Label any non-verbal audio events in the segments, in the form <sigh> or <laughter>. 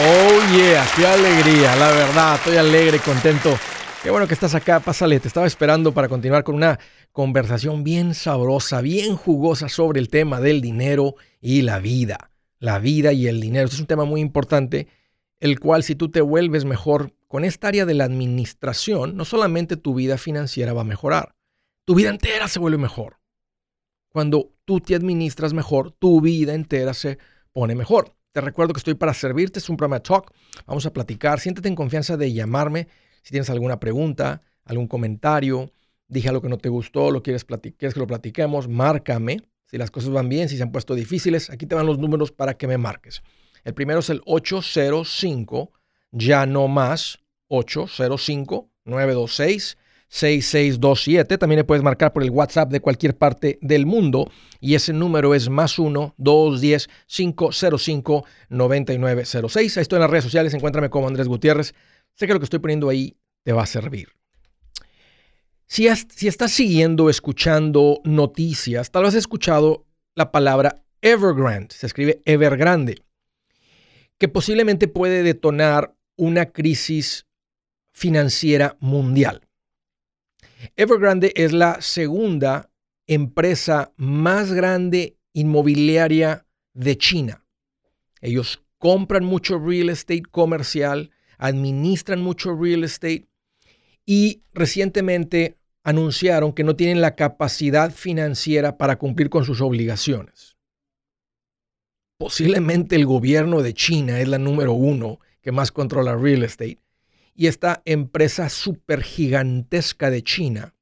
Oh yeah, qué alegría, la verdad, estoy alegre, contento. Qué bueno que estás acá, pásale, te estaba esperando para continuar con una conversación bien sabrosa, bien jugosa sobre el tema del dinero y la vida. La vida y el dinero, este es un tema muy importante, el cual si tú te vuelves mejor con esta área de la administración, no solamente tu vida financiera va a mejorar, tu vida entera se vuelve mejor. Cuando tú te administras mejor, tu vida entera se pone mejor. Te recuerdo que estoy para servirte, es un programa de talk. Vamos a platicar. Siéntete en confianza de llamarme si tienes alguna pregunta, algún comentario, dije algo que no te gustó, lo quieres, quieres que lo platiquemos, márcame. Si las cosas van bien, si se han puesto difíciles, aquí te van los números para que me marques. El primero es el 805, ya no más, 805 926 6627. También le puedes marcar por el WhatsApp de cualquier parte del mundo y ese número es más 1-210-505-9906. Ahí estoy en las redes sociales, encuéntrame como Andrés Gutiérrez. Sé que lo que estoy poniendo ahí te va a servir. Si, si estás siguiendo, escuchando noticias, tal vez has escuchado la palabra Evergrande, se escribe Evergrande, que posiblemente puede detonar una crisis financiera mundial. Evergrande es la segunda empresa más grande inmobiliaria de China. Ellos compran mucho real estate comercial, administran mucho real estate y recientemente anunciaron que no tienen la capacidad financiera para cumplir con sus obligaciones. Posiblemente el gobierno de China es la número uno que más controla real estate y esta empresa super gigantesca de China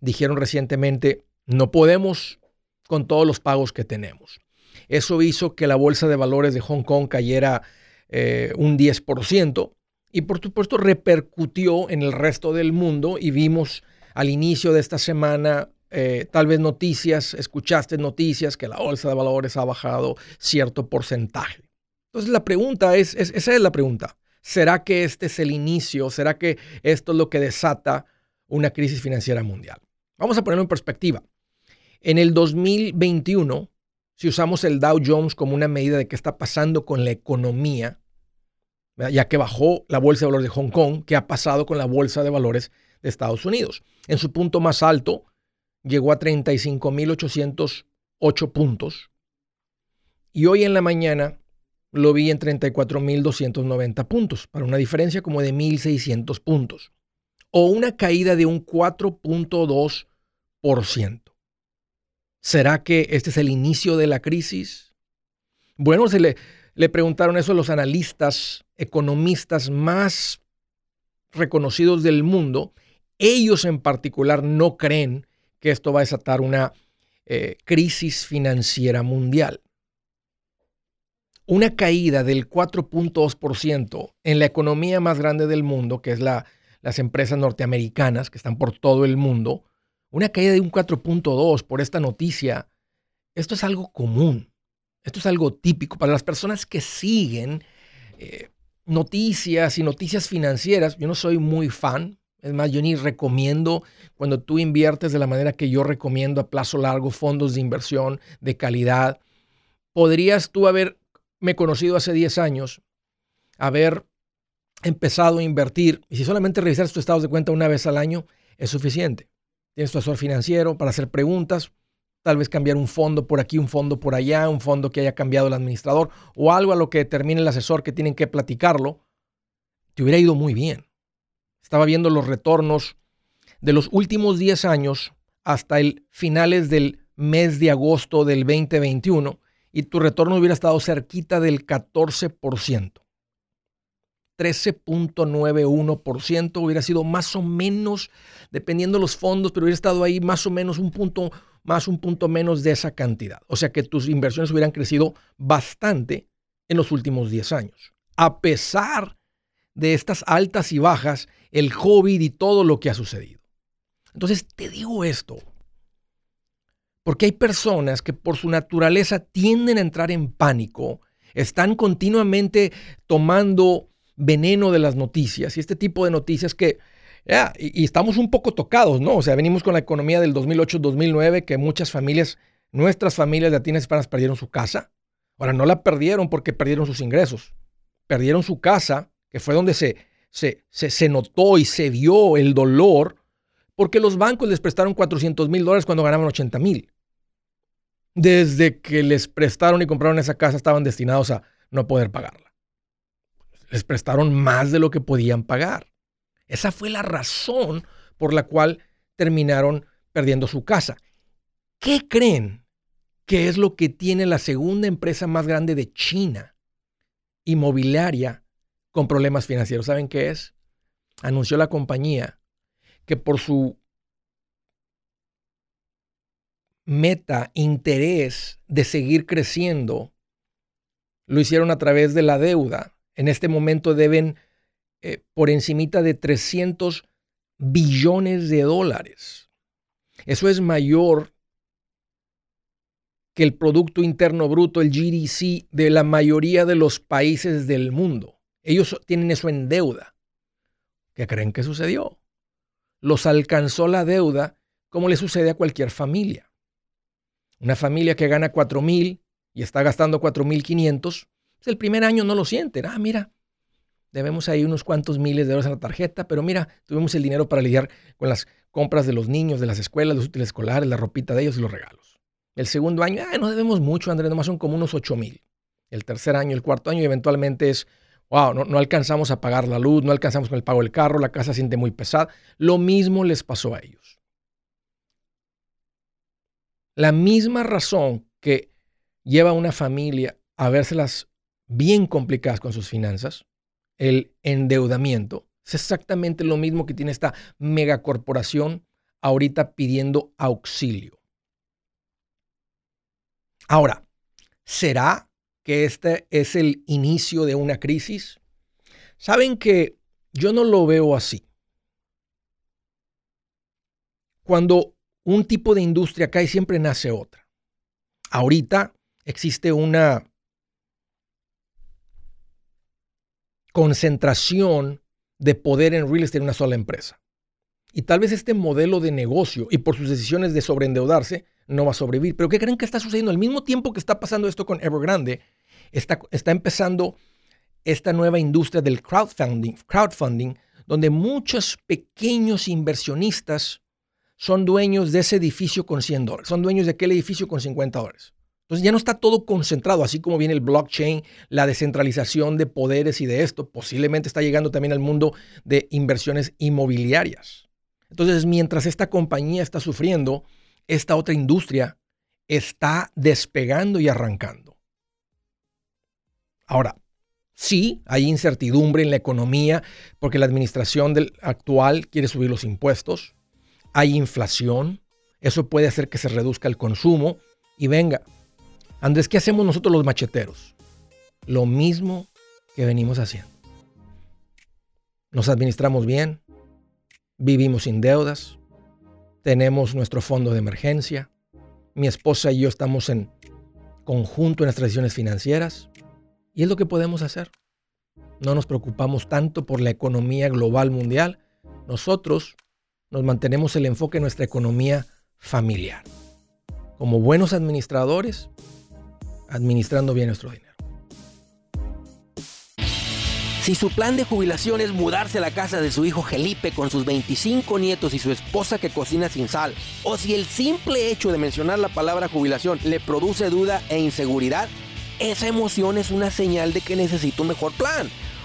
dijeron recientemente, no podemos con todos los pagos que tenemos. Eso hizo que la bolsa de valores de Hong Kong cayera eh, un 10% y por supuesto repercutió en el resto del mundo y vimos al inicio de esta semana eh, tal vez noticias, escuchaste noticias que la bolsa de valores ha bajado cierto porcentaje. Entonces la pregunta es, esa es la pregunta. ¿Será que este es el inicio? ¿Será que esto es lo que desata una crisis financiera mundial? Vamos a ponerlo en perspectiva. En el 2021, si usamos el Dow Jones como una medida de qué está pasando con la economía, ya que bajó la bolsa de valores de Hong Kong, ¿qué ha pasado con la bolsa de valores de Estados Unidos? En su punto más alto, llegó a 35.808 puntos. Y hoy en la mañana lo vi en 34.290 puntos, para una diferencia como de 1.600 puntos, o una caída de un 4.2%. ¿Será que este es el inicio de la crisis? Bueno, se le, le preguntaron eso a los analistas, economistas más reconocidos del mundo. Ellos en particular no creen que esto va a desatar una eh, crisis financiera mundial una caída del 4.2% en la economía más grande del mundo, que es la, las empresas norteamericanas que están por todo el mundo, una caída de un 4.2 por esta noticia, esto es algo común, esto es algo típico para las personas que siguen eh, noticias y noticias financieras. Yo no soy muy fan, es más, yo ni recomiendo cuando tú inviertes de la manera que yo recomiendo a plazo largo fondos de inversión de calidad. Podrías tú haber me he conocido hace 10 años, haber empezado a invertir, y si solamente revisar tus estados de cuenta una vez al año es suficiente. Tienes tu asesor financiero para hacer preguntas, tal vez cambiar un fondo por aquí, un fondo por allá, un fondo que haya cambiado el administrador o algo a lo que determine el asesor que tienen que platicarlo, te hubiera ido muy bien. Estaba viendo los retornos de los últimos 10 años hasta el finales del mes de agosto del 2021 y tu retorno hubiera estado cerquita del 14%. 13.91% hubiera sido más o menos, dependiendo de los fondos, pero hubiera estado ahí más o menos un punto más, un punto menos de esa cantidad. O sea que tus inversiones hubieran crecido bastante en los últimos 10 años. A pesar de estas altas y bajas, el COVID y todo lo que ha sucedido. Entonces te digo esto porque hay personas que por su naturaleza tienden a entrar en pánico, están continuamente tomando veneno de las noticias y este tipo de noticias que, y, estamos un poco tocados, ¿no? O sea, venimos con la economía del 2008-2009 que muchas familias, nuestras familias latinas hispanas perdieron su casa. Ahora, no la perdieron porque perdieron sus ingresos. perdieron su casa, que fue donde se, se, se, notó y se vio el dolor, porque los bancos les prestaron 400 mil dólares cuando ganaban 80 mil. Desde que les prestaron y compraron esa casa estaban destinados a no poder pagarla. Les prestaron más de lo que podían pagar. Esa fue la razón por la cual terminaron perdiendo su casa. ¿Qué creen que es lo que tiene la segunda empresa más grande de China, inmobiliaria, con problemas financieros? ¿Saben qué es? Anunció la compañía que por su meta, interés de seguir creciendo, lo hicieron a través de la deuda. En este momento deben eh, por encimita de 300 billones de dólares. Eso es mayor que el Producto Interno Bruto, el GDC, de la mayoría de los países del mundo. Ellos tienen eso en deuda. ¿Qué creen que sucedió? Los alcanzó la deuda como le sucede a cualquier familia. Una familia que gana 4 mil y está gastando 4.500, pues el primer año no lo sienten. Ah, mira, debemos ahí unos cuantos miles de dólares en la tarjeta, pero mira, tuvimos el dinero para lidiar con las compras de los niños, de las escuelas, los útiles escolares, la ropita de ellos y los regalos. El segundo año, ah, no debemos mucho, Andrés, nomás son como unos 8 mil. El tercer año, el cuarto año, y eventualmente es, wow, no, no alcanzamos a pagar la luz, no alcanzamos con el pago del carro, la casa siente muy pesada. Lo mismo les pasó a ellos. La misma razón que lleva a una familia a vérselas bien complicadas con sus finanzas, el endeudamiento. Es exactamente lo mismo que tiene esta megacorporación ahorita pidiendo auxilio. Ahora, ¿será que este es el inicio de una crisis? Saben que yo no lo veo así. Cuando un tipo de industria cae, siempre nace otra. Ahorita existe una concentración de poder en real estate en una sola empresa. Y tal vez este modelo de negocio y por sus decisiones de sobreendeudarse no va a sobrevivir. Pero ¿qué creen que está sucediendo? Al mismo tiempo que está pasando esto con Evergrande, está, está empezando esta nueva industria del crowdfunding, crowdfunding, donde muchos pequeños inversionistas son dueños de ese edificio con 100 dólares, son dueños de aquel edificio con 50 dólares. Entonces ya no está todo concentrado, así como viene el blockchain, la descentralización de poderes y de esto, posiblemente está llegando también al mundo de inversiones inmobiliarias. Entonces, mientras esta compañía está sufriendo, esta otra industria está despegando y arrancando. Ahora, sí, hay incertidumbre en la economía porque la administración del actual quiere subir los impuestos, hay inflación, eso puede hacer que se reduzca el consumo y venga, Andrés, ¿qué hacemos nosotros los macheteros? Lo mismo que venimos haciendo. Nos administramos bien, vivimos sin deudas, tenemos nuestro fondo de emergencia, mi esposa y yo estamos en conjunto en las tradiciones financieras y es lo que podemos hacer. No nos preocupamos tanto por la economía global mundial, nosotros nos mantenemos el enfoque en nuestra economía familiar. Como buenos administradores, administrando bien nuestro dinero. Si su plan de jubilación es mudarse a la casa de su hijo Felipe con sus 25 nietos y su esposa que cocina sin sal, o si el simple hecho de mencionar la palabra jubilación le produce duda e inseguridad, esa emoción es una señal de que necesita un mejor plan.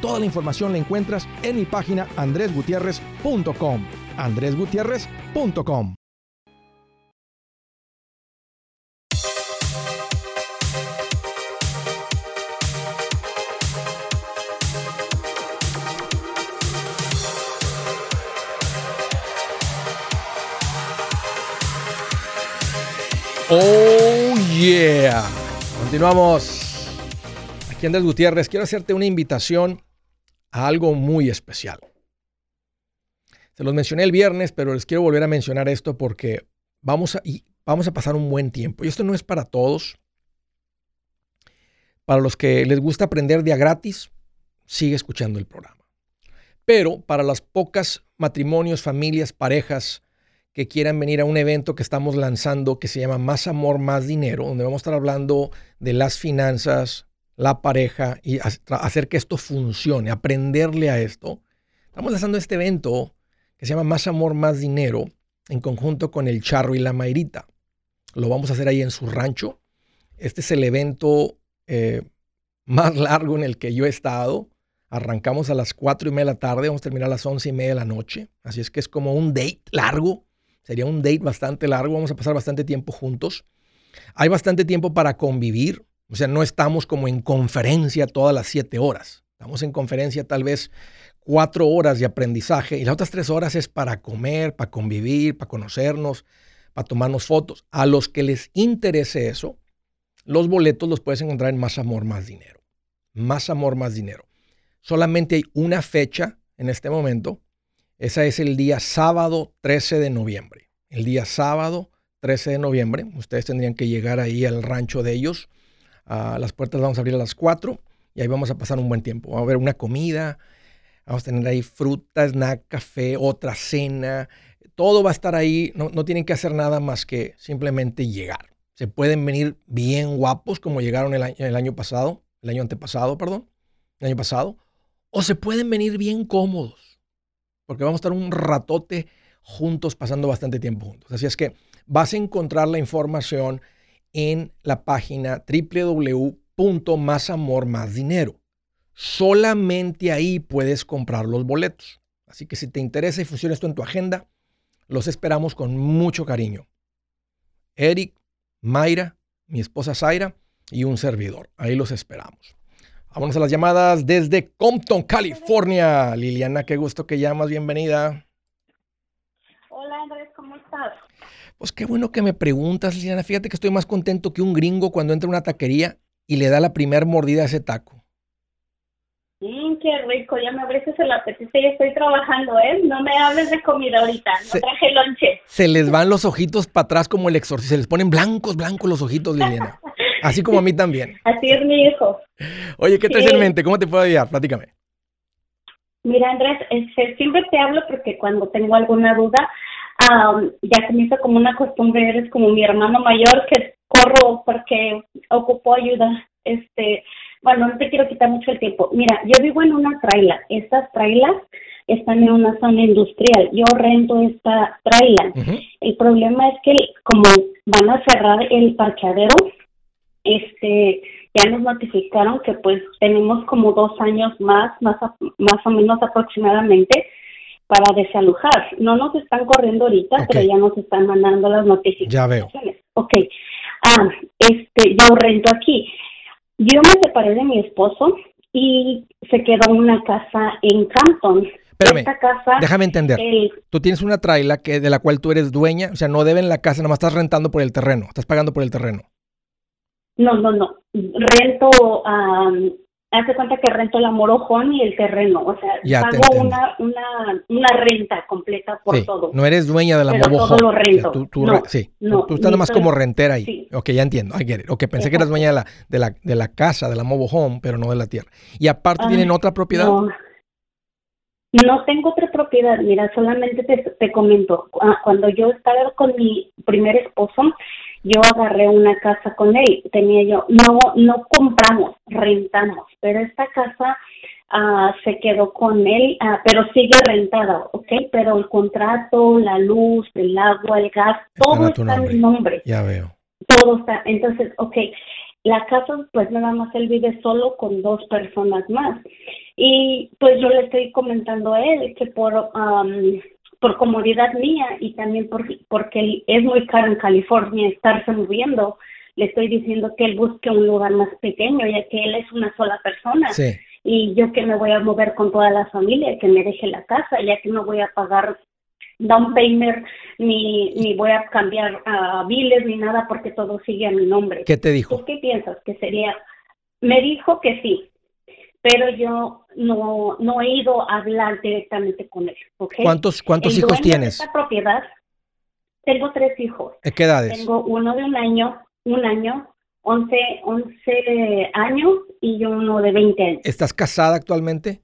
Toda la información la encuentras en mi página andresgutierrez.com. andresgutierrez.com. Oh yeah. Continuamos. Aquí Andrés Gutiérrez. Quiero hacerte una invitación a algo muy especial. Se los mencioné el viernes, pero les quiero volver a mencionar esto porque vamos a, vamos a pasar un buen tiempo. Y esto no es para todos. Para los que les gusta aprender día gratis, sigue escuchando el programa. Pero para las pocas matrimonios, familias, parejas que quieran venir a un evento que estamos lanzando que se llama Más Amor, Más Dinero, donde vamos a estar hablando de las finanzas, la pareja y hacer que esto funcione, aprenderle a esto. Estamos lanzando este evento que se llama Más Amor, Más Dinero en conjunto con el Charro y la Mairita. Lo vamos a hacer ahí en su rancho. Este es el evento eh, más largo en el que yo he estado. Arrancamos a las 4 y media de la tarde, vamos a terminar a las 11 y media de la noche. Así es que es como un date largo. Sería un date bastante largo. Vamos a pasar bastante tiempo juntos. Hay bastante tiempo para convivir. O sea, no estamos como en conferencia todas las siete horas. Estamos en conferencia tal vez cuatro horas de aprendizaje y las otras tres horas es para comer, para convivir, para conocernos, para tomarnos fotos. A los que les interese eso, los boletos los puedes encontrar en Más Amor, Más Dinero. Más Amor, Más Dinero. Solamente hay una fecha en este momento. Esa es el día sábado 13 de noviembre. El día sábado 13 de noviembre. Ustedes tendrían que llegar ahí al rancho de ellos las puertas vamos a abrir a las 4 y ahí vamos a pasar un buen tiempo. Va a haber una comida, vamos a tener ahí fruta, snack, café, otra cena. Todo va a estar ahí. No, tienen que hacer nada más que simplemente llegar. Se pueden venir bien guapos como llegaron el año, el año pasado, el año antepasado, perdón, el año pasado. O se pueden venir bien cómodos. Porque vamos a estar un ratote juntos, pasando bastante tiempo juntos. Así es que vas a encontrar la información en la página www.masamormasdinero. Solamente ahí puedes comprar los boletos. Así que si te interesa y funciona esto en tu agenda, los esperamos con mucho cariño. Eric, Mayra, mi esposa Zaira y un servidor. Ahí los esperamos. Vámonos a las llamadas desde Compton, California. Liliana, qué gusto que llamas. Bienvenida. Hola Andrés, ¿cómo estás? Pues qué bueno que me preguntas, Liliana. Fíjate que estoy más contento que un gringo cuando entra a una taquería y le da la primer mordida a ese taco. Mmm, qué rico, ya me abriste el apetito y estoy trabajando, ¿eh? No me hables de comida ahorita, no traje lonche. Se les van los ojitos para atrás como el exorcista, se les ponen blancos, blancos los ojitos, Liliana. Así como a mí también. <laughs> Así es mi hijo. Oye, ¿qué traes en mente? ¿Cómo te puedo ayudar? Platícame. Mira, Andrés, este, siempre te hablo porque cuando tengo alguna duda, ya se me hizo como una costumbre, eres como mi hermano mayor que corro porque ocupo ayuda. Este, bueno, no te quiero quitar mucho el tiempo. Mira, yo vivo en una traila. Estas trailas están en una zona industrial. Yo rento esta traila. El problema es que como van a cerrar el parqueadero, este, ya nos notificaron que pues tenemos como dos años más, más, más o menos aproximadamente, para desalojar. No nos están corriendo ahorita, pero ya nos están mandando las notificaciones. Ya veo. Ok. Ah, este, yo rento aquí. Yo me separé de mi esposo y se quedó una casa en Campton. Espérame, casa, déjame entender. tú tienes una traila que, de la cual tú eres dueña, o sea, no deben la casa, nomás estás rentando por el terreno, estás pagando por el terreno. No, no, no. Rento, hace cuenta que rento el amorojón y el terreno, o sea, pago una, una, una renta completa por todo. No eres dueña del amorojón. Todo lo rento. tú, tú, sí, tú, estás nomás como rentera ahí. Sí. Ok, ya entiendo. I get Ok, pensé que eras dueña de la, de la, de la casa, del amorojón, pero no de la tierra. Y aparte tienen otra propiedad. No. No tengo otra propiedad, mira, solamente te, te comento, ah, cuando yo estaba con mi primer esposo, yo agarré una casa con él, tenía yo, no, no compramos, rentamos, pero esta casa uh, se quedó con él, uh, pero sigue rentada, ¿ok? Pero el contrato, la luz, el agua, el gas, todo está en mi nombre. Ya veo. Todo está, entonces, ok, la casa, pues nada más él vive solo con dos personas más. Y pues yo le estoy comentando a él que por... Um, por comodidad mía y también por, porque es muy caro en California estarse moviendo. Le estoy diciendo que él busque un lugar más pequeño, ya que él es una sola persona. Y yo que me voy a mover con toda la familia, que me deje la casa, ya que no voy a pagar down payment, ni, ni voy a cambiar a biles, ni nada, porque todo sigue a mi nombre. ¿Qué te dijo? ¿Tú qué piensas? Que sería... Me dijo que sí, pero yo no, no he ido a hablar directamente con él. ¿Cuántos, cuántos hijos tienes? esta propiedad, tengo tres hijos. ¿De qué edades? Tengo uno de un año, un año, 11, 11 años y uno de 20 años. ¿Estás casada actualmente?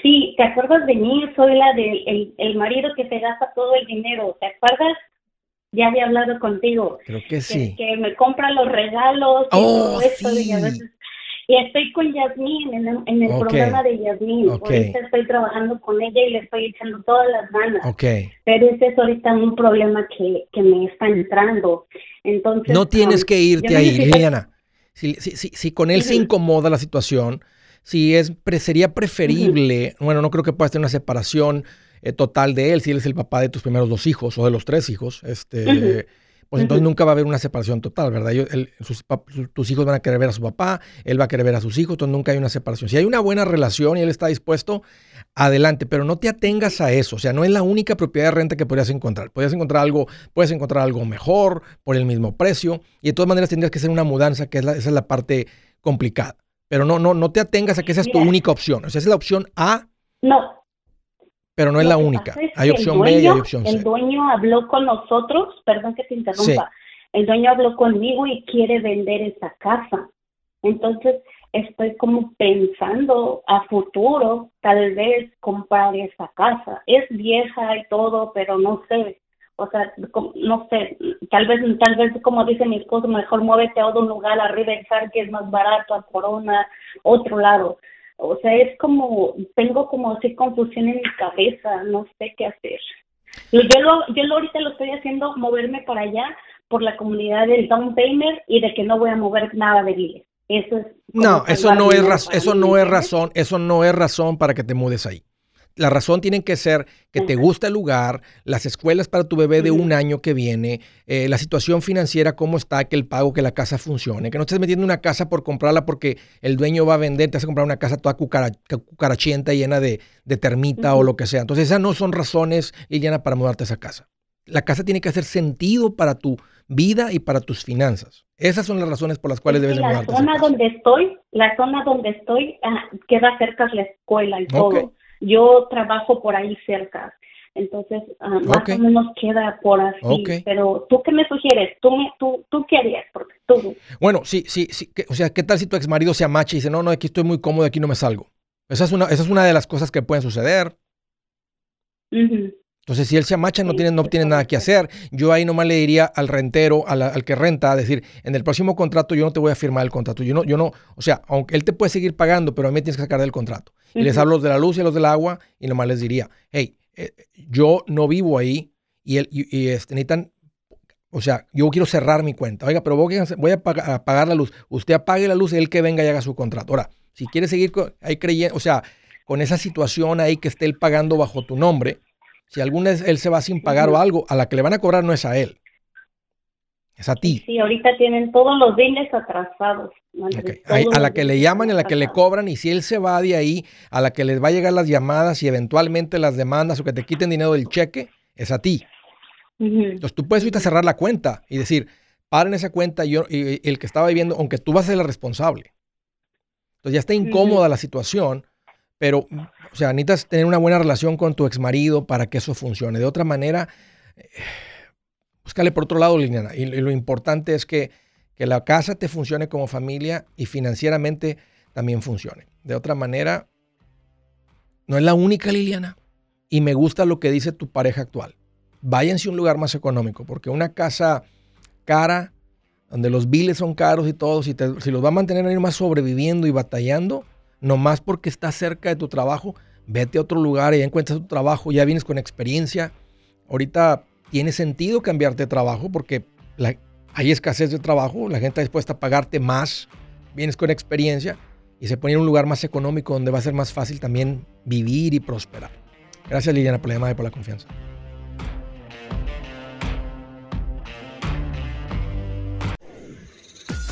Sí, ¿te acuerdas de mí? Soy la del el, marido que te gasta todo el dinero, ¿te acuerdas? Ya había hablado contigo. Creo que sí. Que, me compra los regalos y oh, todo esto. Y a veces y estoy con Yasmín en el, en el programa de Yasmín. Ahorita estoy trabajando con ella y le estoy echando todas las ganas. Pero ese es ahorita un problema que, que me está entrando. Entonces, no tienes um, que irte ahí, Liliana. Si, si, si, si, con él se incomoda la situación, si es sería preferible, bueno, no creo que puedas tener una separación eh, total de él, si él es el papá de tus primeros dos hijos o de los tres hijos, este pues entonces nunca va a haber una separación total, ¿verdad? tus hijos van a querer ver a su papá, él va a querer ver a sus hijos, entonces nunca hay una separación. Si hay una buena relación y él está dispuesto, adelante, pero no te atengas a eso, o sea, no es la única propiedad de renta que podrías encontrar. Podrías encontrar algo, puedes encontrar algo mejor por el mismo precio y de todas maneras tendrías que hacer una mudanza, que es la, esa es la parte complicada. Pero no, no, no te atengas a que esa es tu única opción. O sea, esa es la opción A. No, pero no es la única. hay opción B y hay opción C. El dueño habló con nosotros, perdón que te interrumpa. El dueño habló conmigo y quiere vender esa casa. Entonces, estoy como pensando a futuro, tal vez comprar esa casa. Es vieja y todo, pero no sé. O sea, no sé, tal vez, tal vez como dice mi esposo, mejor muévete a otro lugar, arriba en que es más barato, a Corona, otro lado. O sea, es como, tengo como así confusión en mi cabeza, no sé qué hacer. Yo lo, yo lo ahorita lo estoy haciendo, moverme para allá por la comunidad del down payment y de que no voy a mover nada de biles. Eso es. No, eso no es, eso no es razón, eso no es razón para que te mudes ahí. La razón tiene que ser que te gusta el lugar, las escuelas para tu bebé de un año que viene, eh, la situación financiera, cómo está, que el pago, que la casa funcione, que no estés metiendo una casa por comprarla porque el dueño va a vender, te hace comprar una casa toda cucarachienta llena de, termita o lo que sea. Entonces esas no son razones, Liliana, para mudarte a esa casa. La casa tiene que hacer sentido para tu vida y para tus finanzas. Esas son las razones por las cuales debes mudarte. La zona donde estoy, la zona donde estoy ah, queda cerca de la escuela y todo. Yo trabajo por ahí cerca. Entonces, uh, más o menos queda por así. Pero, ¿tú qué me sugieres? ¿Tú, me, tú, ¿Tú qué harías? Porque tú... Bueno, sí, sí, sí. o sea, ¿qué tal si tu ex marido se amacha y dice, no, no, aquí estoy muy cómodo, aquí no me salgo? Esa es una, esa es una de las cosas que pueden suceder. Entonces, si él se amacha, no tiene, no tiene nada que hacer. Yo ahí nomás le diría al rentero, al que renta, a decir, en el próximo contrato yo no te voy a firmar el contrato. Yo no, yo no, o sea, aunque él te puede seguir pagando, pero a mí tienes que sacar del contrato. Y les hablo de la luz y los del agua y nomás les diría, hey, eh, yo no vivo ahí y, y, este, necesitan, o sea, yo quiero cerrar mi cuenta. Oiga, pero voy a, pagar, la luz. Usted apague la luz y él que venga y haga su contrato. Ahora, si quiere seguir ahí creyendo, o sea, con esa situación ahí que esté él pagando bajo tu nombre, si alguna vez él se va sin pagar o algo, a la que le van a cobrar no es a él. Es a ti. Sí, ahorita tienen todos los bienes atrasados. A la que le llaman y a la que le cobran, y si él se va de ahí, a la que les va a llegar las llamadas y eventualmente las demandas o que te quiten dinero del cheque, es a ti. Entonces tú puedes ahorita cerrar la cuenta y decir, paren esa cuenta yo, y, el que estaba viviendo, aunque tú vas a ser el responsable. Entonces ya está incómoda la situación, pero, o sea, necesitas tener una buena relación con tu exmarido para que eso funcione. De otra manera, eh, búscale por otro lado, Liliana. Y, lo importante es que, que la casa te funcione como familia y financieramente también funcione. De otra manera, no es la única, Liliana. Y me gusta lo que dice tu pareja actual. Váyanse a un lugar más económico, porque una casa cara, donde los biles son caros y todo, si, si los va a mantener ahí más sobreviviendo y batallando, nomás porque estás cerca de tu trabajo, vete a otro lugar ya encuentras tu trabajo, ya vienes con experiencia. Ahorita tiene sentido cambiarte de trabajo porque hay escasez de trabajo, la gente está dispuesta a pagarte más, vienes con experiencia y se pone en un lugar más económico donde va a ser más fácil también vivir y prosperar. Gracias Liliana por la llamada y por la confianza.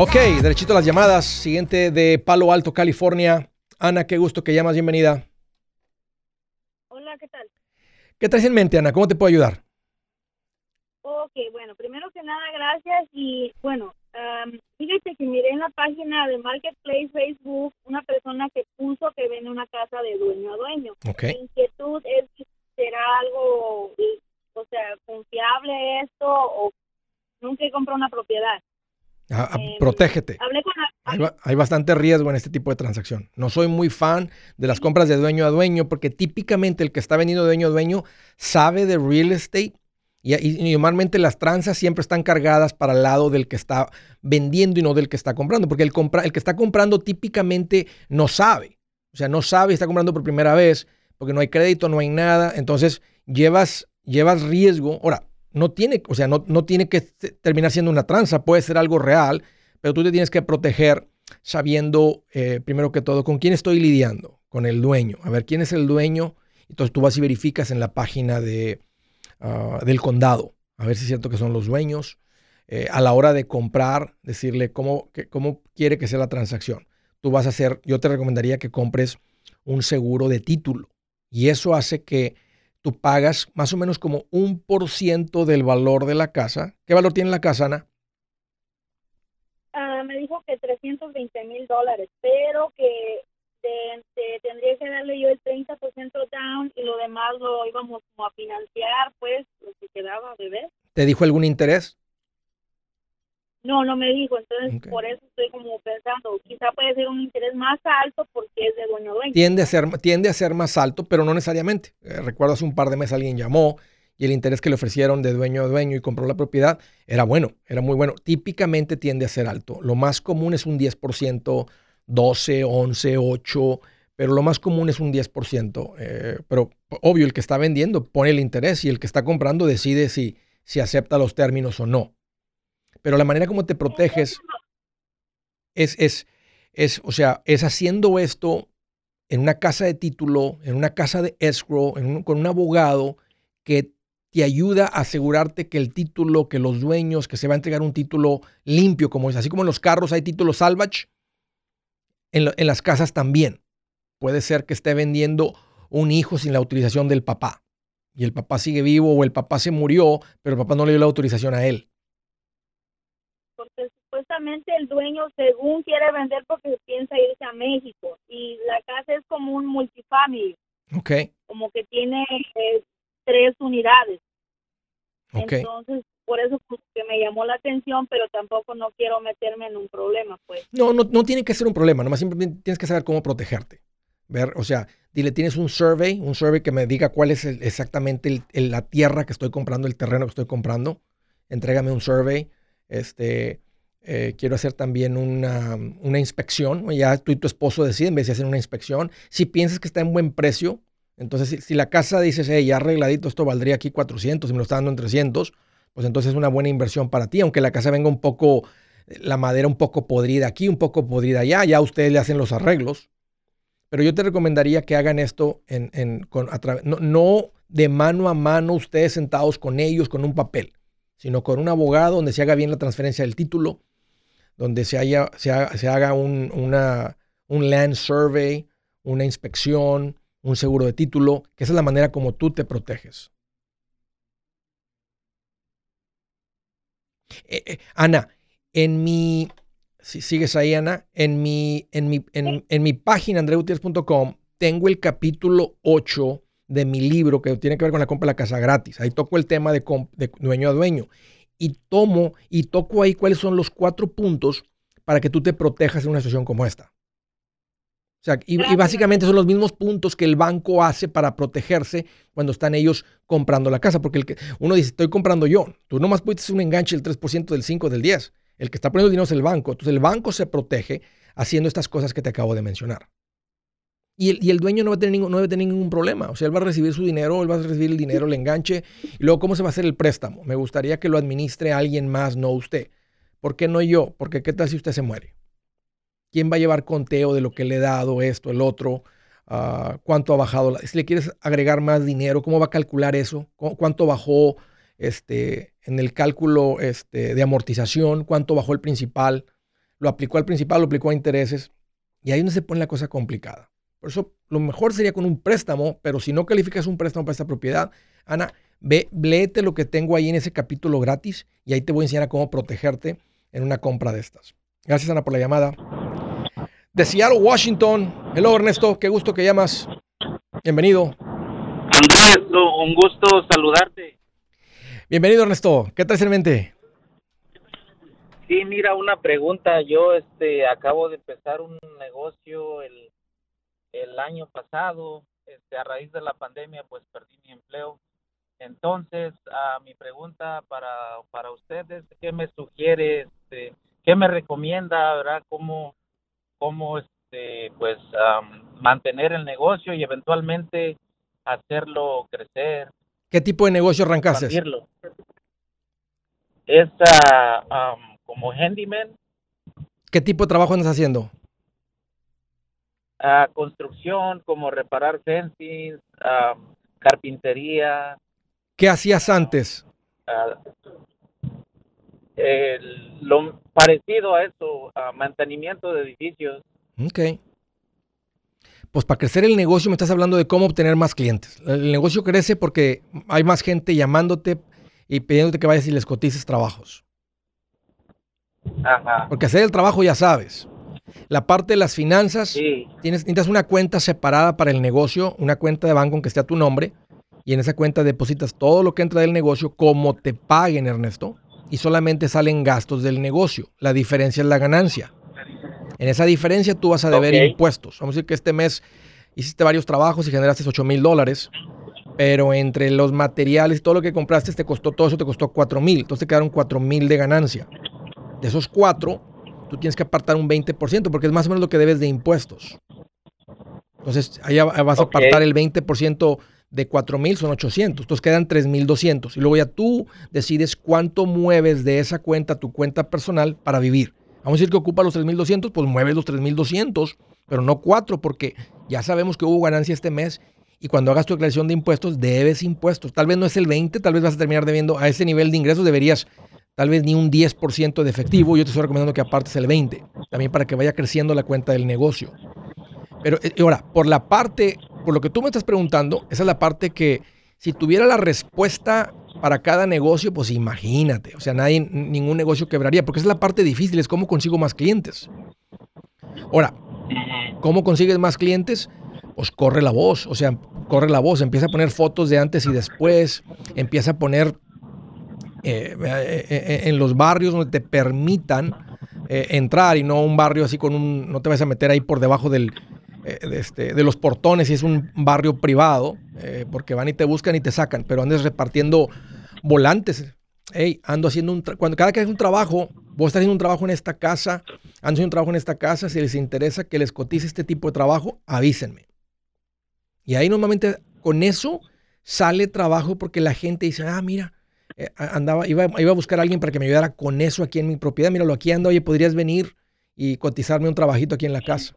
Ok, derechito a las llamadas. Siguiente de Palo Alto, California. Ana, qué gusto que llamas. Bienvenida. Hola, ¿qué tal? ¿Qué traes en mente, Ana? ¿Cómo te puedo ayudar? Ok, bueno, primero que nada, gracias. Y bueno, fíjate que miré en la página de Marketplace Facebook una persona que puso que vende una casa de dueño a dueño. Ok. Mi inquietud es será algo, o sea, confiable esto o nunca he comprado una propiedad. Ah, ah, protégete. hay, bastante riesgo en este tipo de transacción. No soy muy fan de las compras de dueño a dueño porque típicamente el que está vendiendo dueño a dueño sabe de real estate y, normalmente las tranzas siempre están cargadas para el lado del que está vendiendo y no del que está comprando, porque el, compra, el que está comprando típicamente no sabe. O sea, no sabe, está comprando por primera vez porque no hay crédito, no hay nada. Entonces llevas, llevas riesgo. Ahora, no tiene, o sea, no, no tiene que terminar siendo una tranza, puede ser algo real, pero tú te tienes que proteger sabiendo, eh, primero que todo, con quién estoy lidiando, con el dueño. A ver, ¿quién es el dueño? Entonces tú vas y verificas en la página de, ah, del condado, a ver si es cierto que son los dueños. Eh, a la hora de comprar, decirle cómo, cómo quiere que sea la transacción. Tú vas a hacer, yo te recomendaría que compres un seguro de título. Y eso hace que tú pagas más o menos como un por ciento del valor de la casa. ¿Qué valor tiene la casa, Ana? Ah, me dijo que 320 mil dólares, pero que tendría que darle yo el 30% down y lo demás lo íbamos como a financiar, pues, lo que quedaba de ver. ¿Te dijo algún interés? No, no me dijo, entonces por eso estoy como pensando, quizá puede ser un interés más alto porque es de dueño dueño. Tiende a ser, tiende a ser más alto, pero no necesariamente. Eh, recuerdo hace un par de meses alguien llamó y el interés que le ofrecieron de dueño a dueño y compró la propiedad era bueno, era muy bueno. Típicamente tiende a ser alto. Lo más común es un 10%, 12, 11, 8, pero lo más común es un 10%. Eh, pero obvio, el que está vendiendo pone el interés y el que está comprando decide si, si acepta los términos o no. Pero la manera como te proteges es, es, es, o sea, es haciendo esto en una casa de título, en una casa de escrow, con un abogado que te ayuda a asegurarte que el título, que los dueños, que se va a entregar un título limpio, como es. Así como en los carros hay títulos salvage, en, en las casas también. Puede ser que esté vendiendo un hijo sin la autorización del papá. Y el papá sigue vivo o el papá se murió, pero el papá no le dio la autorización a él supuestamente el dueño según quiere vender porque piensa irse a México y la casa es como un multifamily. Ok. Como que tiene eh, tres unidades. Ok. Entonces, por eso pues, que me llamó la atención, pero tampoco no quiero meterme en un problema, pues. No, no, no tiene que ser un problema, nomás simplemente tienes que saber cómo protegerte. Ver, o sea, dile, tienes un survey, un survey que me diga cuál es exactamente la tierra que estoy comprando, el terreno que estoy comprando. Entrégame un survey. Este, eh, quiero hacer también una, inspección. Ya tú y tu esposo deciden, en vez de hacer una inspección. Si piensas que está en buen precio, entonces si, la casa dices, hey, ya arregladito, esto valdría aquí 400 y me lo está dando en 300, pues entonces es una buena inversión para ti, aunque la casa venga un poco, la madera un poco podrida aquí, un poco podrida allá, ya ustedes le hacen los arreglos. Pero yo te recomendaría que hagan esto en, con, a no, no de mano a mano ustedes sentados con ellos con un papel, sino con un abogado donde se haga bien la transferencia del título, donde se, haya, se haga, un, una, un land survey, una inspección, un seguro de título, que esa es la manera como tú te proteges. Eh, eh, Ana, en mi, si sigues ahí, Ana, en mi, en mi, en, mi página, andreutiers.com, tengo el capítulo 8 de mi libro que tiene que ver con la compra de la casa gratis. Ahí toco el tema de, de dueño a dueño. Y tomo y toco ahí cuáles son los cuatro puntos para que tú te protejas en una situación como esta. O sea, y, básicamente son los mismos puntos que el banco hace para protegerse cuando están ellos comprando la casa. Porque el que, uno dice, estoy comprando yo. Tú nomás puedes un enganche del 3%, del 5%, del 10%. El que está poniendo el dinero es el banco. Entonces el banco se protege haciendo estas cosas que te acabo de mencionar. Y el, y el dueño no, va a tener ningún, no debe tener ningún problema. O sea, él va a recibir su dinero, él va a recibir el dinero, el enganche. Y luego, ¿cómo se va a hacer el préstamo? Me gustaría que lo administre alguien más, no usted. ¿Por qué no yo? Porque ¿qué tal si usted se muere? ¿Quién va a llevar conteo de lo que le he dado, esto, el otro? Ah, ¿Cuánto ha bajado? Si le quieres agregar más dinero, ¿cómo va a calcular eso? ¿Cuánto bajó este, en el cálculo este, de amortización? ¿Cuánto bajó el principal? ¿Lo aplicó al principal? ¿Lo aplicó a intereses? Y ahí no se pone la cosa complicada. Por eso lo mejor sería con un préstamo, pero si no calificas un préstamo para esta propiedad, Ana, ve, léete lo que tengo ahí en ese capítulo gratis y ahí te voy a enseñar a cómo protegerte en una compra de estas. Gracias, Ana, por la llamada de Seattle, Washington. Hello, Ernesto, qué gusto que llamas. Bienvenido. Andrés, un gusto saludarte. Bienvenido, Ernesto. ¿Qué traes en mente? Sí, mira, una pregunta. Yo este, acabo de empezar un negocio el, el año pasado. Este, a raíz de la pandemia, pues perdí mi empleo. Entonces, a mi pregunta para, para ustedes, ¿qué me sugiere, este, qué me recomienda, verdad? ¿Cómo, cómo este, pues mantener el negocio y eventualmente hacerlo crecer. ¿Qué tipo de negocio arrancaste? Es uh, como handyman. ¿Qué tipo de trabajo andas haciendo? Uh, construcción, como reparar fencing, carpintería. ¿Qué hacías antes? lo parecido a eso, a mantenimiento de edificios. Ok. Pues para crecer el negocio me estás hablando de cómo obtener más clientes. El negocio crece porque hay más gente llamándote y pidiéndote que vayas y les cotices trabajos. Ajá. Porque hacer el trabajo ya sabes. La parte de las finanzas, tienes, necesitas una cuenta separada para el negocio, una cuenta de banco en que esté a tu nombre, y en esa cuenta depositas todo lo que entra del negocio como te paguen, Ernesto y solamente salen gastos del negocio. La diferencia es la ganancia. En esa diferencia tú vas a deber impuestos. Vamos a decir que este mes hiciste varios trabajos y generaste 8 mil dólares, pero entre los materiales y todo lo que compraste te costó, todo eso te costó 4 mil. Entonces te quedaron 4 mil de ganancia. De esos 4, tú tienes que apartar un 20% porque es más o menos lo que debes de impuestos. Entonces, allá vas a apartar el 20% de 4 mil son 800, entonces quedan 3 mil 200 y luego ya tú decides cuánto mueves de esa cuenta tu cuenta personal para vivir. Vamos a decir que ocupa los 3 mil 200, pues mueves los 3 mil 200, pero no 4 porque ya sabemos que hubo ganancia este mes y cuando hagas tu declaración de impuestos debes impuestos. Tal vez no es el 20, tal vez vas a terminar debiendo a ese nivel de ingresos deberías tal vez ni un 10% de efectivo, yo te estoy recomendando que apartes el 20, también para que vaya creciendo la cuenta del negocio. Pero eh, ahora, por la parte por lo que tú me estás preguntando, esa es la parte que si tuviera la respuesta para cada negocio, pues imagínate. O sea, nadie, ningún negocio quebraría, porque es la parte difícil, es cómo consigo más clientes. Ahora, ¿cómo consigues más clientes? Pues corre la voz, o sea, corre la voz, empieza a poner fotos de antes y después, empieza a poner eh, eh, eh, en los barrios donde te permitan entrar y no un barrio así con un, no te vas a meter ahí por debajo del, de, este, de, los portones si es un barrio privado, porque van y te buscan y te sacan, pero andes repartiendo volantes. Hey, ando haciendo un, cuando cada que haces un trabajo, vos estás haciendo un trabajo en esta casa, ando haciendo un trabajo en esta casa, si les interesa que les cotice este tipo de trabajo, avísenme. Y ahí normalmente con eso sale trabajo porque la gente dice, ah, mira, eh, andaba, iba, iba, a buscar a alguien para que me ayudara con eso aquí en mi propiedad. Míralo, aquí ando, oye, podrías venir y cotizarme un trabajito aquí en la casa.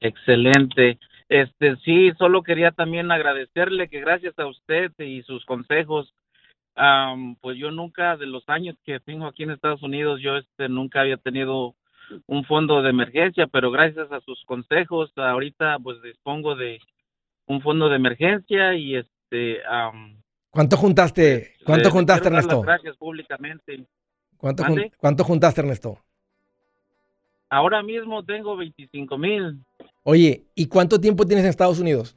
Excelente. Este, sí, solo quería también agradecerle que gracias a usted y sus consejos, pues yo nunca, de los años que tengo aquí en Estados Unidos, yo este, nunca había tenido un fondo de emergencia, pero gracias a sus consejos, ahorita pues dispongo de un fondo de emergencia y este este, ¿Cuánto juntaste? ¿Cuánto juntaste, Ernesto? Gracias públicamente. ¿Cuánto, ¿Cuánto juntaste, Ernesto? Ahora mismo tengo 25 mil. Oye, ¿y cuánto tiempo tienes en Estados Unidos?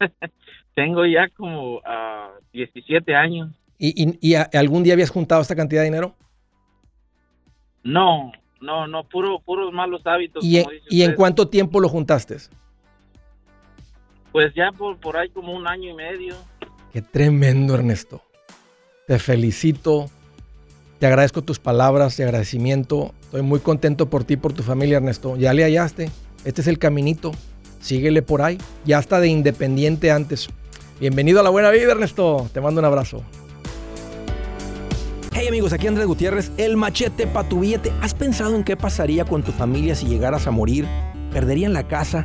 <laughs> tengo ya como uh, ah, 17 años. ¿Y, y, algún día habías juntado esta cantidad de dinero? No, no, no, puro, puros malos hábitos. ¿Y, ¿y en cuánto tiempo lo juntaste? Pues ya por, por ahí como un año y medio. Qué tremendo, Ernesto. Te felicito. Te agradezco tus palabras de agradecimiento. Estoy muy contento por ti, por tu familia, Ernesto. Ya le hallaste. Este es el caminito. Síguele por ahí. Ya está de independiente antes. Bienvenido a la buena vida, Ernesto. Te mando un abrazo. Hey amigos, aquí Andrés Gutiérrez, el machete para tu billete. ¿Has pensado en qué pasaría con tu familia si llegaras a morir? ¿Perderían la casa?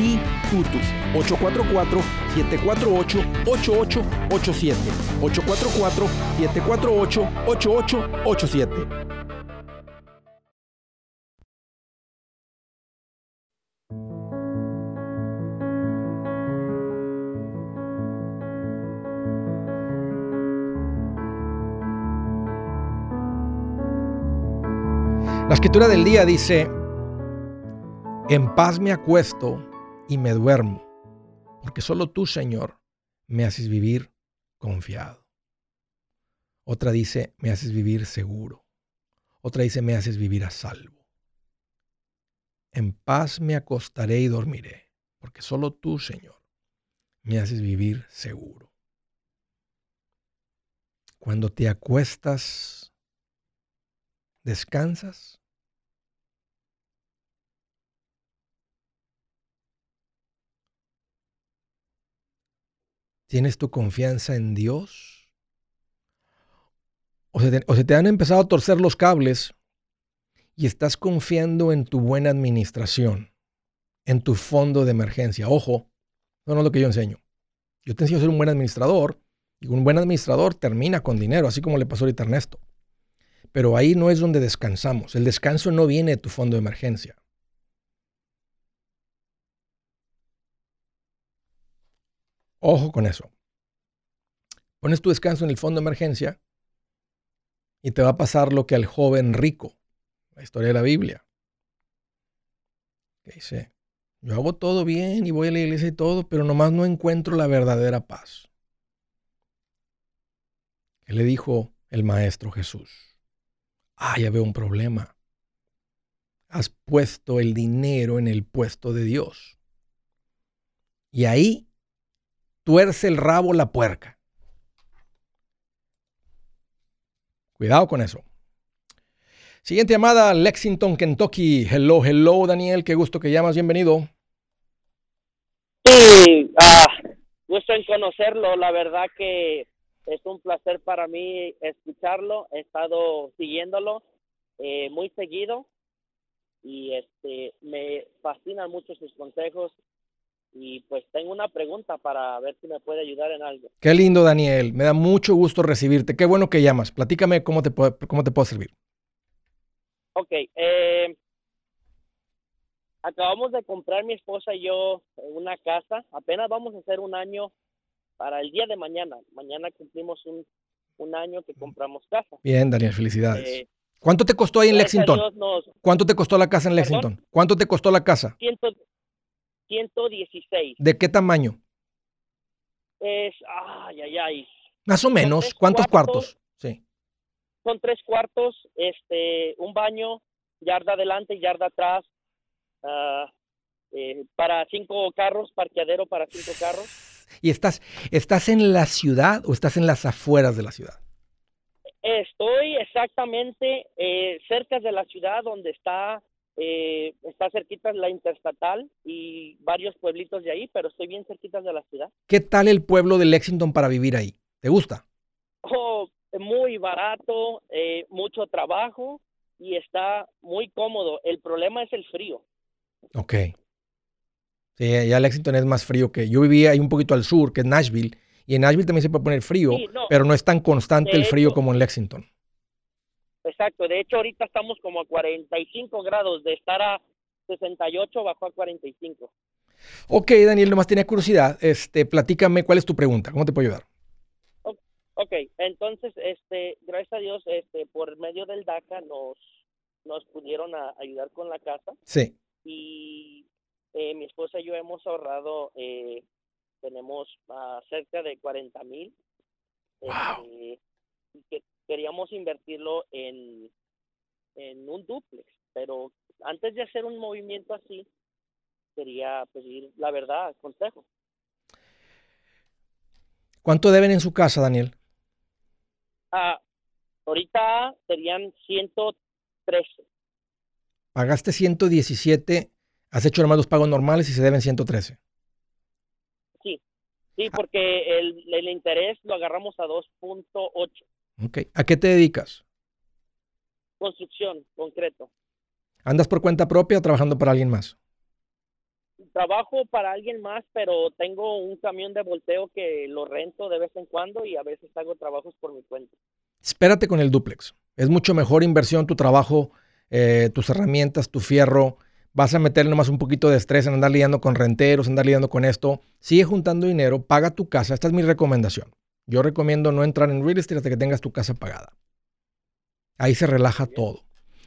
sí Tutus 844-748-8887. 844-748-8887. La escritura del día dice, en paz me acuesto y me duermo, porque solo tú, Señor, me haces vivir confiado. Otra dice, me haces vivir seguro. Otra dice, me haces vivir a salvo. En paz me acostaré y dormiré, porque solo tú, Señor, me haces vivir seguro. Cuando te acuestas, descansas ¿Tienes tu confianza en Dios? O se, te, han empezado a torcer los cables y estás confiando en tu buena administración, en tu fondo de emergencia. Ojo, no, es lo que yo enseño. Yo te enseño a ser un buen administrador y un buen administrador termina con dinero, así como le pasó ahorita a Ernesto. Pero ahí no es donde descansamos. El descanso no viene de tu fondo de emergencia. Ojo con eso. Pones tu descanso en el fondo de emergencia y te va a pasar lo que al joven rico, la historia de la Biblia. Dice, yo hago todo bien y voy a la iglesia y todo, pero nomás no encuentro la verdadera paz. ¿Qué le dijo el maestro Jesús? Ah, ya veo un problema. Has puesto el dinero en el puesto de Dios. Y ahí tuerce el rabo la puerca. Cuidado con eso. Siguiente llamada, Lexington, Kentucky. Hello, hello, Daniel. Qué gusto que llamas. Bienvenido. Sí, ah, gusto en conocerlo. La verdad que es un placer para mí escucharlo. He estado siguiéndolo eh, muy seguido y este me fascinan mucho sus consejos y pues tengo una pregunta para ver si me puede ayudar en algo. Qué lindo, Daniel. Me da mucho gusto recibirte. Qué bueno que llamas. Platícame cómo te puedo, cómo te puedo servir. Ok, eh, acabamos de comprar mi esposa y yo una casa. Apenas vamos a hacer un año para el día de mañana. Mañana cumplimos un, un año que compramos casa. Bien, Daniel, felicidades. Eh, ¿Cuánto te costó ahí en Lexington? ¿Cuánto te costó la casa en Lexington? ¿Cuánto te costó la casa? 116. ¿De qué tamaño? Es, ay, ay, ay. Más o menos. ¿Cuántos cuartos? Sí. Son tres cuartos, este, un baño, yarda adelante, yarda atrás, uh, eh, para cinco carros, parqueadero para cinco carros. ¿Y estás, estás en la ciudad o estás en las afueras de la ciudad? Estoy exactamente eh, cerca de la ciudad donde está eh, está cerquita la interestatal y varios pueblitos de ahí, pero estoy bien cerquita de la ciudad. ¿Qué tal el pueblo de Lexington para vivir ahí? ¿Te gusta? Oh, muy barato, eh, mucho trabajo y está muy cómodo. El problema es el frío. Ok. Sí, ya Lexington es más frío que yo vivía ahí un poquito al sur, que es Nashville, y en Nashville también se puede poner frío, pero no es tan constante el frío como en Lexington. Exacto, de hecho ahorita estamos como a 45 grados, de estar a 68 bajó a 45. Ok, Daniel, nomás tenía curiosidad. Este, platícame, ¿cuál es tu pregunta? ¿Cómo te puedo ayudar? Ok, entonces, este, gracias a Dios, este, por medio del DACA nos, nos pudieron ayudar con la casa. Sí. Y eh, mi esposa y yo hemos ahorrado, eh, tenemos uh, cerca de 40 mil. Wow. Este, queríamos invertirlo en, en un duplex, pero antes de hacer un movimiento así, quería pedir la verdad, consejo. ¿Cuánto deben en su casa, Daniel? Ah, ahorita serían 113. Pagaste 117, has hecho nomás los pagos normales y se deben 113. Sí, sí, porque el, el interés lo agarramos a 2.8. ¿A qué te dedicas? Construcción, concreto. ¿Andas por cuenta propia o trabajando para alguien más? Trabajo para alguien más, pero tengo un camión de volteo que lo rento de vez en cuando y a veces hago trabajos por mi cuenta. Espérate con el duplex. Es mucho mejor inversión tu trabajo, eh, tus herramientas, tu fierro. Vas a meterle nomás un poquito de estrés en andar lidiando con renteros, andar lidiando con esto. Sigue juntando dinero, paga tu casa. Esta es mi recomendación. Yo recomiendo no entrar en real estate hasta que tengas tu casa pagada. Ahí se relaja todo.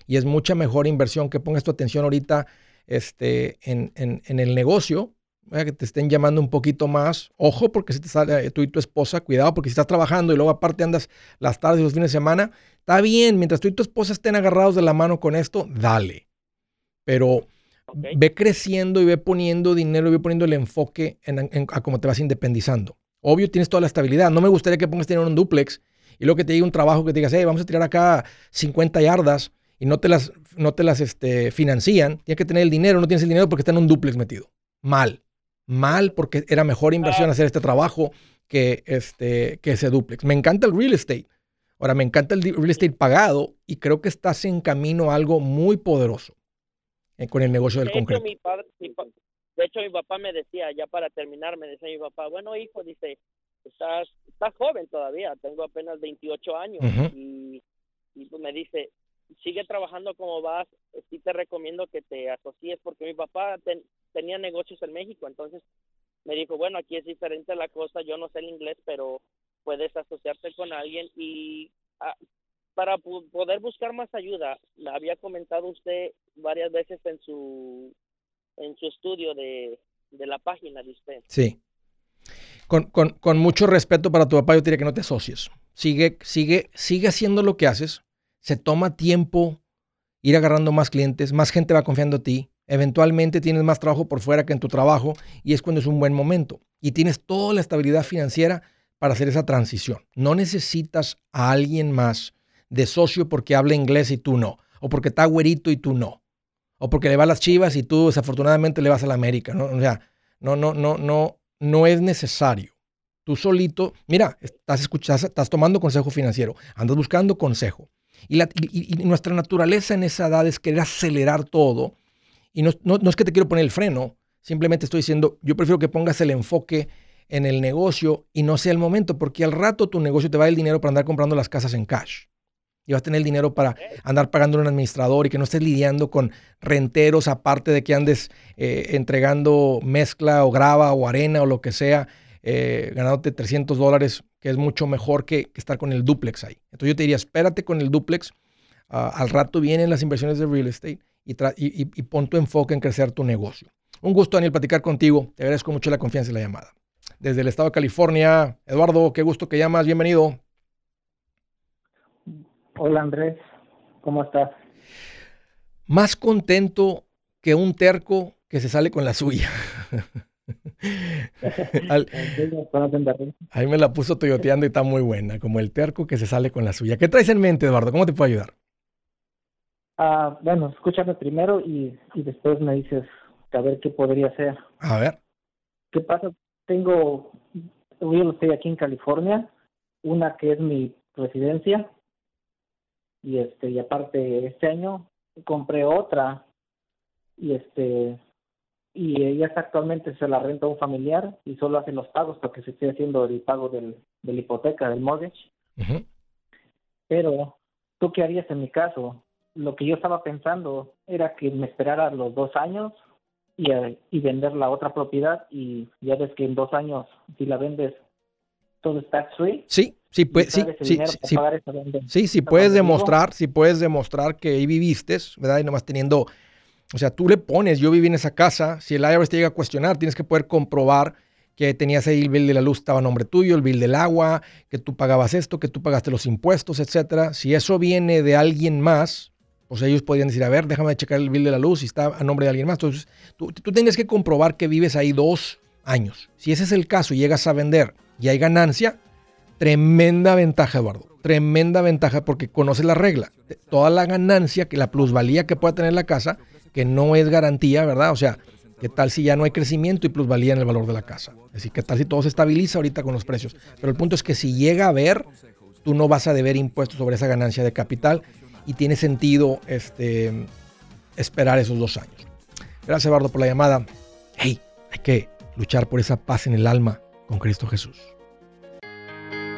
Y es mucha mejor inversión que pongas tu atención ahorita este, en, el negocio, que te estén llamando un poquito más. Ojo, porque si te sale eh, tú y tu esposa, cuidado, porque si estás trabajando y luego aparte andas las tardes y los fines de semana, está bien, mientras tú y tu esposa estén agarrados de la mano con esto, dale. Pero ve creciendo y ve poniendo dinero y ve poniendo el enfoque a cómo te vas independizando. Obvio, tienes toda la estabilidad. No me gustaría que pongas tener un duplex y luego que te diga un trabajo que te digas, hey, vamos a tirar acá 50 yardas y no te las, no te las este, financian. Tienes que tener el dinero, no tienes el dinero porque está en un duplex metido. Mal. Mal porque era mejor inversión hacer este trabajo que, este, que ese duplex. Me encanta el real estate. Ahora, me encanta el real estate pagado y creo que estás en camino a algo muy poderoso eh, con el negocio del concreto. De hecho, mi papá me decía, ya para terminar, me decía mi papá, bueno, hijo, dice, estás, estás joven todavía, tengo apenas 28 años. y, y pues me dice, sigue trabajando como vas, sí te recomiendo que te asocies, porque mi papá tenía negocios en México, entonces me dijo, bueno, aquí es diferente la cosa, yo no sé el inglés, pero puedes asociarte con alguien y ah, para poder buscar más ayuda, había comentado usted varias veces en su en su estudio de, la página de usted. Sí. Con, con, mucho respeto para tu papá, yo diría que no te asocies. Sigue, sigue, sigue haciendo lo que haces. Se toma tiempo ir agarrando más clientes, más gente va confiando en ti. Eventualmente tienes más trabajo por fuera que en tu trabajo y es cuando es un buen momento. Y tienes toda la estabilidad financiera para hacer esa transición. No necesitas a alguien más de socio porque habla inglés y tú no, o porque está güerito y tú no, o porque le va a las chivas y tú desafortunadamente le vas a la América. ¿no? O sea, no, no, no, no, es necesario. Tú solito, mira, estás, escuchando, estás tomando consejo financiero, andas buscando consejo. Y, nuestra naturaleza en esa edad es querer acelerar todo. Y no, no, es que te quiero poner el freno, simplemente estoy diciendo, yo prefiero que pongas el enfoque en el negocio y no sea el momento, porque al rato tu negocio te va a dar el dinero para andar comprando las casas en cash. Y vas a tener el dinero para andar pagando a un administrador y que no estés lidiando con renteros, aparte de que andes eh, entregando mezcla o grava o arena o lo que sea, eh, ganándote 300 dólares, que es mucho mejor que, estar con el duplex ahí. Entonces yo te diría, espérate con el duplex. Ah, al rato vienen las inversiones de real estate y, y pon tu enfoque en crecer tu negocio. Un gusto, Daniel, platicar contigo. Te agradezco mucho la confianza y la llamada desde el estado de California. Eduardo, qué gusto que llamas, bienvenido. Hola Andrés, ¿cómo estás? Más contento que un terco que se sale con la suya. <laughs> ahí me la puso toyoteando y está muy buena, como el terco que se sale con la suya. ¿Qué traes en mente, Eduardo? ¿Cómo te puedo ayudar? Ah, bueno, escúchame primero y, y después me dices a ver qué podría ser. A ver. ¿Qué pasa tengo, yo estoy aquí en California, una que es mi residencia y este y aparte este año compré otra y este y ella actualmente se la renta a un familiar y solo hace los pagos porque se estoy haciendo el pago del, de la hipoteca del mortgage. Pero tú qué harías en mi caso lo que yo estaba pensando era que me esperara los dos años y, y vender la otra propiedad y ya ves que en dos años si la vendes todo es tax free. Sí, sí, pues, sí, sí, sí, sí, sí, puedes demostrar, si puedes demostrar que ahí viviste, ¿verdad? Y nomás teniendo, o sea, tú le pones, yo viví en esa casa, si el IRS te llega a cuestionar, tienes que poder comprobar que tenías ahí el bill de la luz estaba a nombre tuyo, el bill del agua, que tú pagabas esto, que tú pagaste los impuestos, etcétera. Si eso viene de alguien más, o sea, ellos podrían decir, a ver, déjame checar el bill de la luz y está a nombre de alguien más. Entonces, tú, tú tienes que comprobar que vives ahí dos años. Si ese es el caso y llegas a vender y hay ganancia, tremenda ventaja, Eduardo. Tremenda ventaja porque conoces la regla. Toda la ganancia, que la plusvalía que pueda tener la casa, que no es garantía, ¿verdad? O sea, ¿qué tal si ya no hay crecimiento y plusvalía en el valor de la casa? Es decir, ¿qué tal si todo se estabiliza ahorita con los precios? Pero el punto es que si llega a haber, tú no vas a deber impuestos sobre esa ganancia de capital y tiene sentido este, esperar esos dos años. Gracias, Eduardo, por la llamada. Hey, hay que luchar por esa paz en el alma con Cristo Jesús.